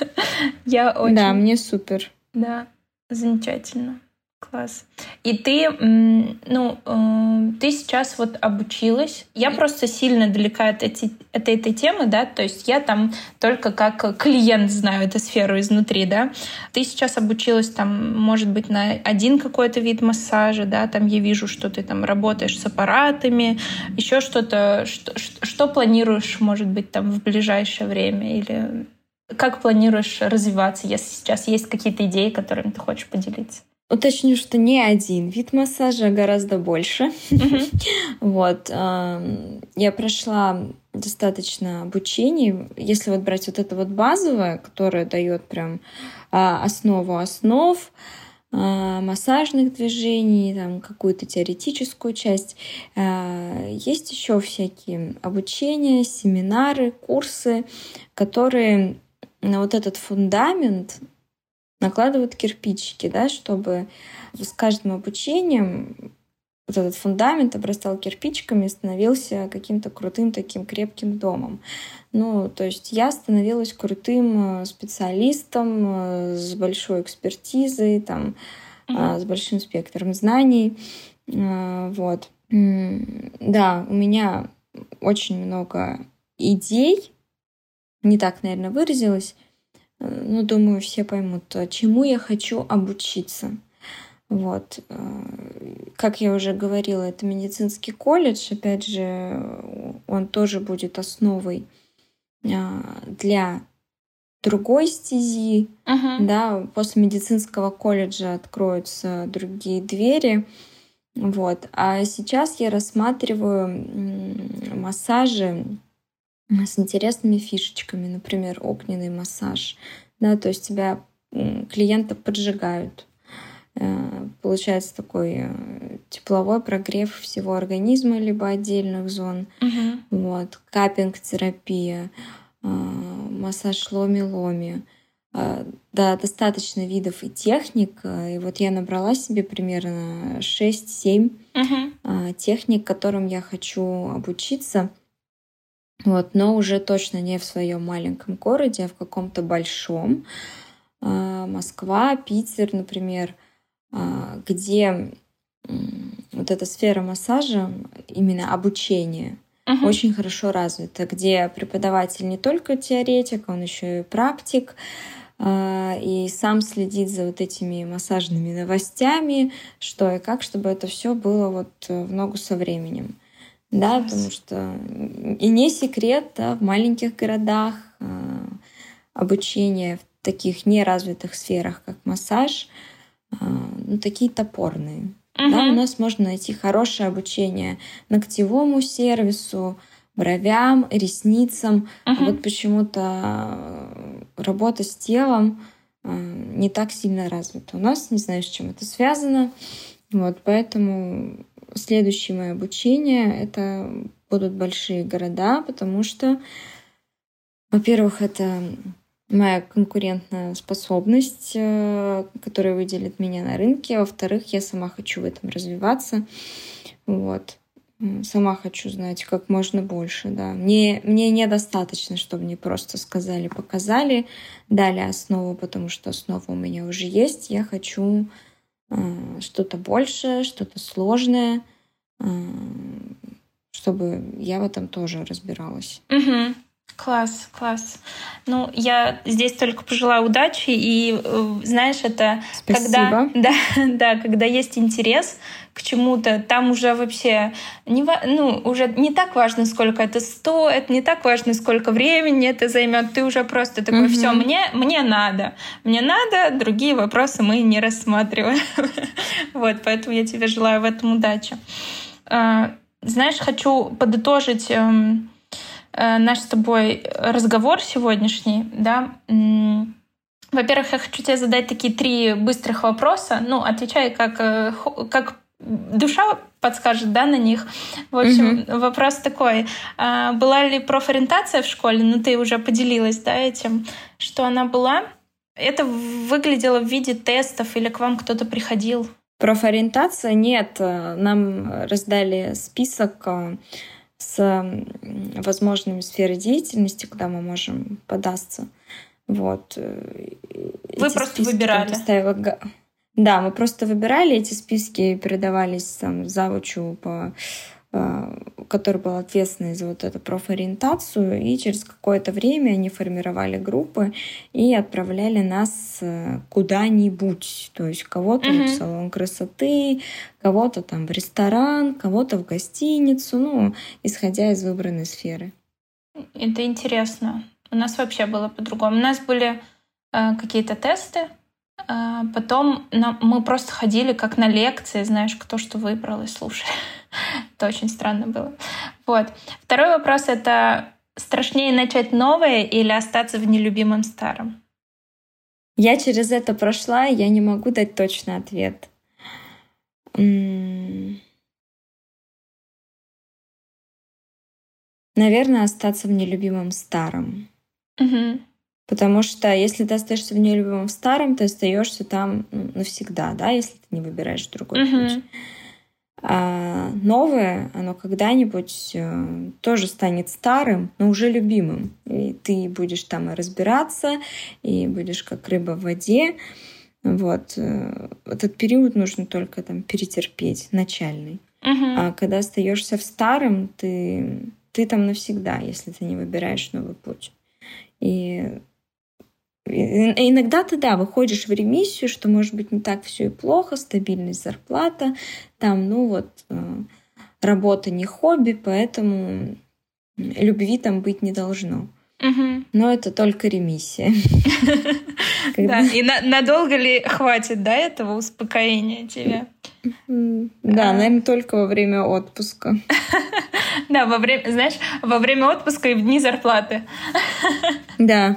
я очень... Да, мне супер. Да, замечательно. Класс. И ты, ну, э, ты сейчас вот обучилась. Я просто сильно далека от, эти, от этой темы, да, то есть я там только как клиент знаю эту сферу изнутри, да. Ты сейчас обучилась там, может быть, на один какой-то вид массажа, да, там я вижу, что ты там работаешь с аппаратами, еще что-то. Что, что, планируешь, может быть, там в ближайшее время или как планируешь развиваться, если сейчас есть какие-то идеи, которыми ты хочешь поделиться? Уточню, что не один вид массажа, а гораздо больше. Вот. Я прошла достаточно обучений. Если вот брать вот это вот базовое, которое дает прям а, основу основ, а, массажных движений, там какую-то теоретическую часть. А, есть еще всякие обучения, семинары, курсы, которые на вот этот фундамент накладывают кирпичики, да, чтобы с каждым обучением вот этот фундамент обрастал кирпичиками и становился каким-то крутым таким крепким домом. Ну, то есть я становилась крутым э, специалистом э, с большой экспертизой, там, mm-hmm. с большим спектром знаний. Вот. Да, у меня очень много идей. Не так, наверное, выразилась. Ну, думаю, все поймут, чему я хочу обучиться. Вот. Как я уже говорила, это медицинский колледж. Опять же, он тоже будет основой а, для другой стези, uh-huh. да, после медицинского колледжа откроются другие двери, вот. А сейчас я рассматриваю массажи с интересными фишечками, например, огненный массаж, да, то есть тебя клиента поджигают, э, получается такой э, тепловой прогрев всего организма либо отдельных зон, uh-huh. вот, капинг-терапия, а, массаж ломи-ломи. А, да, достаточно видов и техник. И вот я набрала себе примерно 6-7 uh-huh. техник, которым я хочу обучиться. Вот, но уже точно не в своем маленьком городе, а в каком-то большом. Москва, Питер, например, где вот эта сфера массажа, именно обучение, uh-huh. очень хорошо развита, где преподаватель не только теоретик, он еще и практик, а, и сам следит за вот этими массажными новостями, что и как, чтобы это все было вот в ногу со временем. Да, потому что и не секрет, да, в маленьких городах а, обучение в таких неразвитых сферах, как массаж, а, ну, такие топорные. Угу. Да, у нас можно найти хорошее обучение ногтевому сервису, бровям, ресницам. Угу. А вот почему-то работа с телом э, не так сильно развита. У нас не знаю, с чем это связано. Вот, поэтому следующее мое обучение это будут большие города, потому что, во-первых, это моя конкурентная способность, э, которая выделит меня на рынке. Во-вторых, я сама хочу в этом развиваться. Вот. Сама хочу знать как можно больше, да. Мне, мне недостаточно, чтобы мне просто сказали, показали, дали основу, потому что основа у меня уже есть. Я хочу что-то большее, что-то сложное, э, чтобы я в этом тоже разбиралась. Угу. Класс, класс. Ну, я здесь только пожелаю удачи. И э, знаешь, это Спасибо. когда, да, да, когда есть интерес к чему-то, там уже вообще не, ну, уже не так важно, сколько это стоит, не так важно, сколько времени это займет. Ты уже просто такой, угу. все, мне, мне надо. Мне надо, другие вопросы мы не рассматриваем. Вот, поэтому я тебе желаю в этом удачи. А, знаешь, хочу подытожить эм, Э, наш с тобой разговор сегодняшний, да, во-первых, я хочу тебе задать такие три быстрых вопроса. Ну, отвечай, как, э, как душа подскажет, да, на них. В общем, угу. вопрос такой. А, была ли профориентация в школе? Ну, ты уже поделилась, да, этим, что она была. Это выглядело в виде тестов или к вам кто-то приходил? Профориентация нет. Нам раздали список с возможными сферой деятельности, куда мы можем податься. Вот. Э, Вы эти просто выбирали? Поставила... Да, мы просто выбирали эти списки, передавались там завучу по Э, который был ответственный за вот эту профориентацию, и через какое-то время они формировали группы и отправляли нас э, куда-нибудь, то есть кого-то mm-hmm. в салон красоты, кого-то там в ресторан, кого-то в гостиницу, ну, исходя из выбранной сферы. Это интересно. У нас вообще было по-другому. У нас были э, какие-то тесты, потом нам, мы просто ходили как на лекции, знаешь, кто что выбрал и слушали. Это очень странно было. Вот. Второй вопрос — это страшнее начать новое или остаться в нелюбимом старом? Я через это прошла, я не могу дать точный ответ. Наверное, остаться в нелюбимом старом. Угу. Потому что если ты остаешься в нелюбимом старом, ты остаешься там ну, навсегда, да, если ты не выбираешь другой угу. путь. А новое, оно когда-нибудь э, тоже станет старым, но уже любимым. И ты будешь там и разбираться, и будешь как рыба в воде. Вот. Э, этот период нужно только там перетерпеть, начальный. Угу. А когда остаешься в старом, ты, ты там навсегда, если ты не выбираешь новый путь. И Иногда ты, да, выходишь в ремиссию, что может быть не так все и плохо, стабильность зарплата, там, ну вот, э, работа не хобби, поэтому любви там быть не должно. Угу. Но это только ремиссия. Да, и надолго ли хватит, да, этого успокоения тебе? Да, а. наверное, только во время отпуска. Да, во время, знаешь, во время отпуска и в дни зарплаты. Да.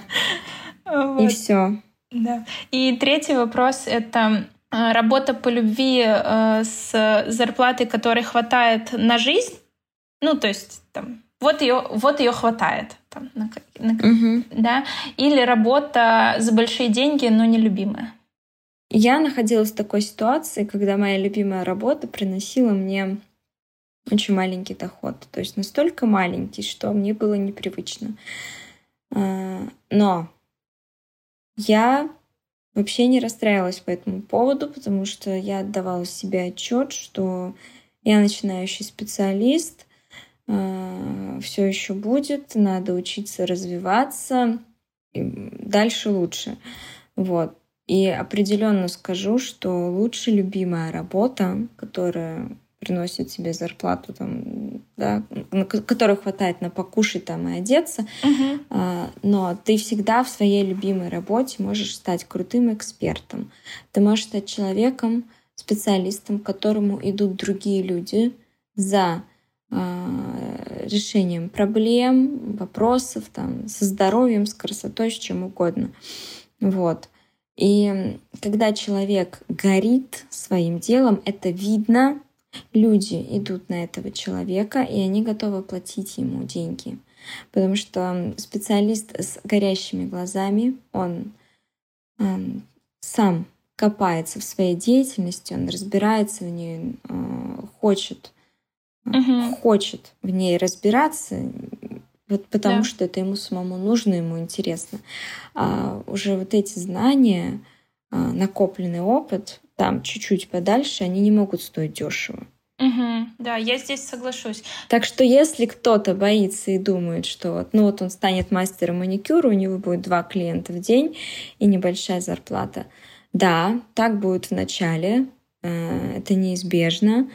Вот. И все. Да. И третий вопрос — это э, работа по любви э, с зарплатой, которой хватает на жизнь. Ну, то есть там вот ее, вот ее хватает. Там, на, на, угу. да? Или работа за большие деньги, но нелюбимая. Я находилась в такой ситуации, когда моя любимая работа приносила мне очень маленький доход. То есть настолько маленький, что мне было непривычно. А, но я вообще не расстраивалась по этому поводу, потому что я отдавала себе отчет, что я начинающий специалист, а, все еще будет, надо учиться развиваться, дальше лучше. Вот. И определенно скажу, что лучше любимая работа, которая приносит себе зарплату, там, да, которой хватает на покушать там и одеться, uh-huh. но ты всегда в своей любимой работе можешь стать крутым экспертом. Ты можешь стать человеком, специалистом, к которому идут другие люди за а, решением проблем, вопросов, там, со здоровьем, с красотой, с чем угодно. Вот. И когда человек горит своим делом, это видно, люди идут на этого человека, и они готовы платить ему деньги. Потому что специалист с горящими глазами, он, он сам копается в своей деятельности, он разбирается в ней, э, хочет, угу. хочет в ней разбираться, вот потому да. что это ему самому нужно, ему интересно. А уже вот эти знания, а, накопленный опыт, там чуть-чуть подальше, они не могут стоить дешево. Угу, да, я здесь соглашусь. Так что если кто-то боится и думает, что вот, ну вот он станет мастером маникюра, у него будет два клиента в день и небольшая зарплата. Да, так будет в начале, э, это неизбежно,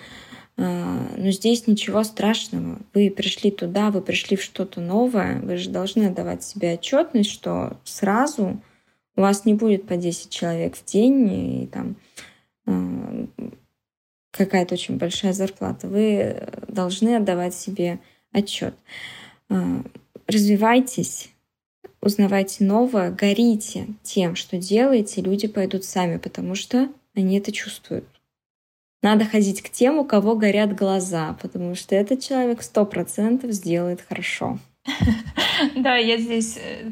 э, но здесь ничего страшного. Вы пришли туда, вы пришли в что-то новое, вы же должны давать себе отчетность, что сразу у вас не будет по 10 человек в день и там какая-то очень большая зарплата. Вы должны отдавать себе отчет. Э, развивайтесь, узнавайте новое, горите тем, что делаете, люди пойдут сами, потому что они это чувствуют. Надо ходить к тем, у кого горят глаза, потому что этот человек сто процентов сделает хорошо. Да, я здесь э,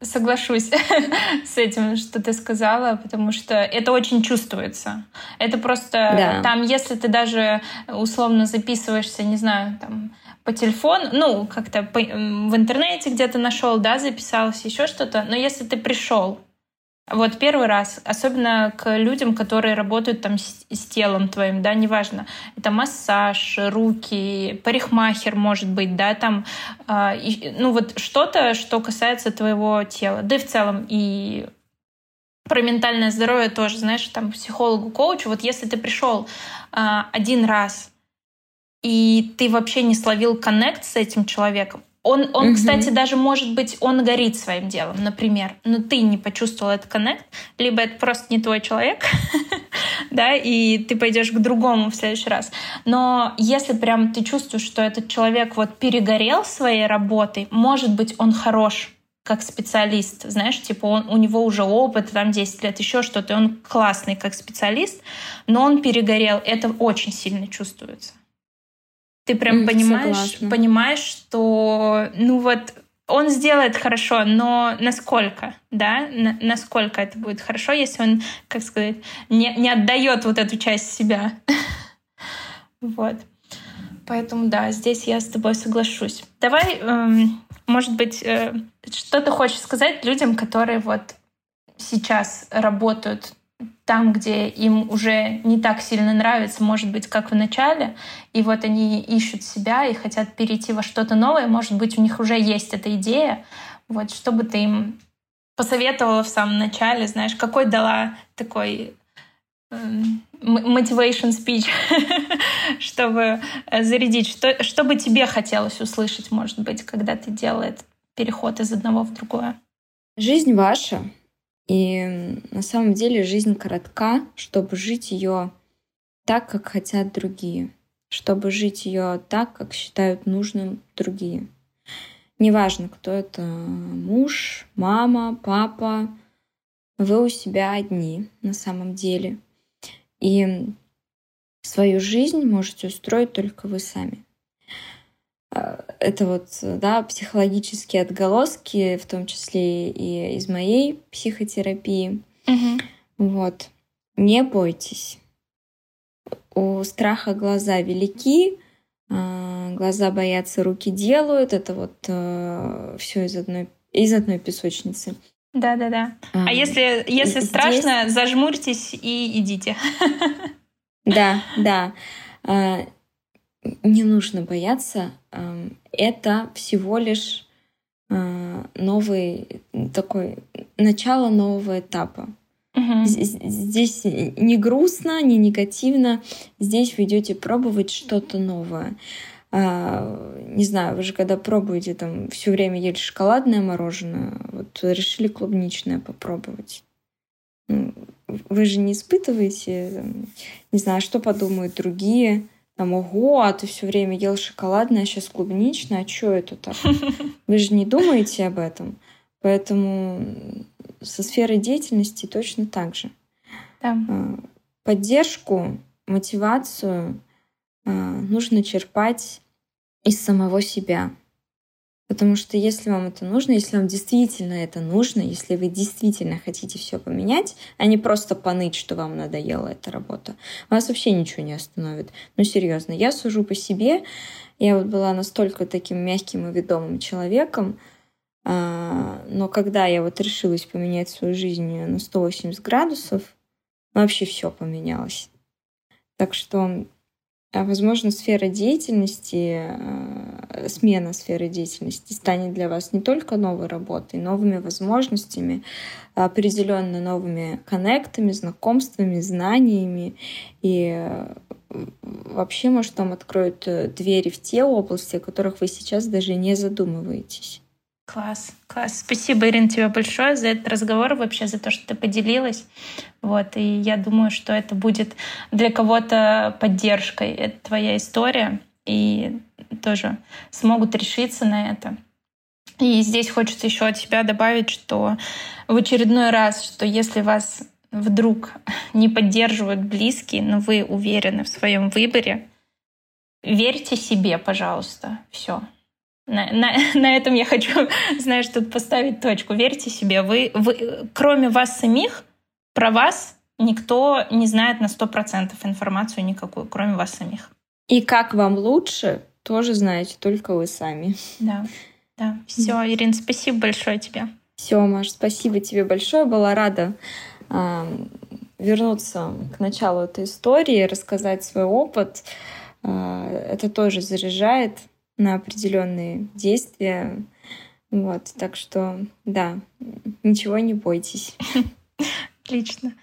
соглашусь с этим, что ты сказала, потому что это очень чувствуется. Это просто да. там, если ты даже условно записываешься, не знаю, там по телефону, ну, как-то в интернете где-то нашел, да, записался, еще что-то, но если ты пришел вот первый раз, особенно к людям, которые работают там с, с телом твоим, да, неважно, это массаж, руки, парикмахер, может быть, да, там, э, и, ну вот что-то, что касается твоего тела, да и в целом и про ментальное здоровье тоже, знаешь, там психологу, коучу, вот если ты пришел э, один раз и ты вообще не словил коннект с этим человеком, он, он угу. кстати, даже может быть, он горит своим делом, например, но ты не почувствовал этот коннект, либо это просто не твой человек, да, и ты пойдешь к другому в следующий раз. Но если прям ты чувствуешь, что этот человек вот перегорел своей работой, может быть, он хорош как специалист, знаешь, типа он, у него уже опыт, там 10 лет, еще что-то, он классный как специалист, но он перегорел, это очень сильно чувствуется. Ты прям понимаешь, согласна. понимаешь, что, ну вот, он сделает хорошо, но насколько, да, На, насколько это будет хорошо, если он, как сказать, не, не отдает вот эту часть себя. Вот. Поэтому да, здесь я с тобой соглашусь. Давай, эм, может быть, э, что ты хочешь сказать людям, которые вот сейчас работают там, где им уже не так сильно нравится, может быть, как в начале, и вот они ищут себя и хотят перейти во что-то новое, может быть, у них уже есть эта идея, вот что бы ты им посоветовала в самом начале, знаешь, какой дала такой эм, motivation speech, чтобы э, зарядить, что, что бы тебе хотелось услышать, может быть, когда ты делал переход из одного в другое? Жизнь ваша, и на самом деле жизнь коротка, чтобы жить ее так, как хотят другие, чтобы жить ее так, как считают нужным другие. Неважно, кто это муж, мама, папа, вы у себя одни на самом деле. И свою жизнь можете устроить только вы сами. А, это вот, да, психологические отголоски, в том числе и из моей психотерапии. Угу. Вот. Не бойтесь. У страха глаза велики, а, глаза боятся, руки делают. Это вот э, все из одной, из одной песочницы. Да, да, да. А, а если, если здесь... страшно, зажмурьтесь и идите. Да, да. Не нужно бояться. Это всего лишь а, новый такой начало нового этапа. Угу. Здесь не грустно, не негативно. Здесь вы идете пробовать что-то новое. А, не знаю, вы же когда пробуете там все время ели шоколадное мороженое, вот решили клубничное попробовать. Ну, вы же не испытываете, там, не знаю, что подумают другие там, ого, а ты все время ел шоколадное, а сейчас клубничное, а что это так? Вы же не думаете об этом. Поэтому со сферой деятельности точно так же. Да. А, поддержку, мотивацию а, нужно черпать из самого себя. Потому что если вам это нужно, если вам действительно это нужно, если вы действительно хотите все поменять, а не просто поныть, что вам надоела эта работа, вас вообще ничего не остановит. Ну, серьезно, я сужу по себе. Я вот была настолько таким мягким и ведомым человеком, а, но когда я вот решилась поменять свою жизнь на 180 градусов, вообще все поменялось. Так что возможно, сфера деятельности, э, смена сферы деятельности станет для вас не только новой работой, новыми возможностями, а определенно новыми коннектами, знакомствами, знаниями. И э, вообще, может, вам откроют э, двери в те области, о которых вы сейчас даже не задумываетесь. Класс, класс. Спасибо, Ирина, тебе большое за этот разговор, вообще за то, что ты поделилась. Вот, и я думаю, что это будет для кого-то поддержкой. Это твоя история, и тоже смогут решиться на это. И здесь хочется еще от себя добавить, что в очередной раз, что если вас вдруг не поддерживают близкие, но вы уверены в своем выборе, верьте себе, пожалуйста. Все на, на, на этом я хочу, знаешь, тут поставить точку. Верьте себе, вы, вы, кроме вас самих, про вас никто не знает на 100% информацию никакую, кроме вас самих. И как вам лучше, тоже знаете только вы сами. Да, да. Все, Ирина, спасибо большое тебе. Все, Маш, спасибо тебе большое. Была рада э, вернуться к началу этой истории, рассказать свой опыт. Э, это тоже заряжает на определенные действия. Вот, так что, да, ничего не бойтесь. Отлично.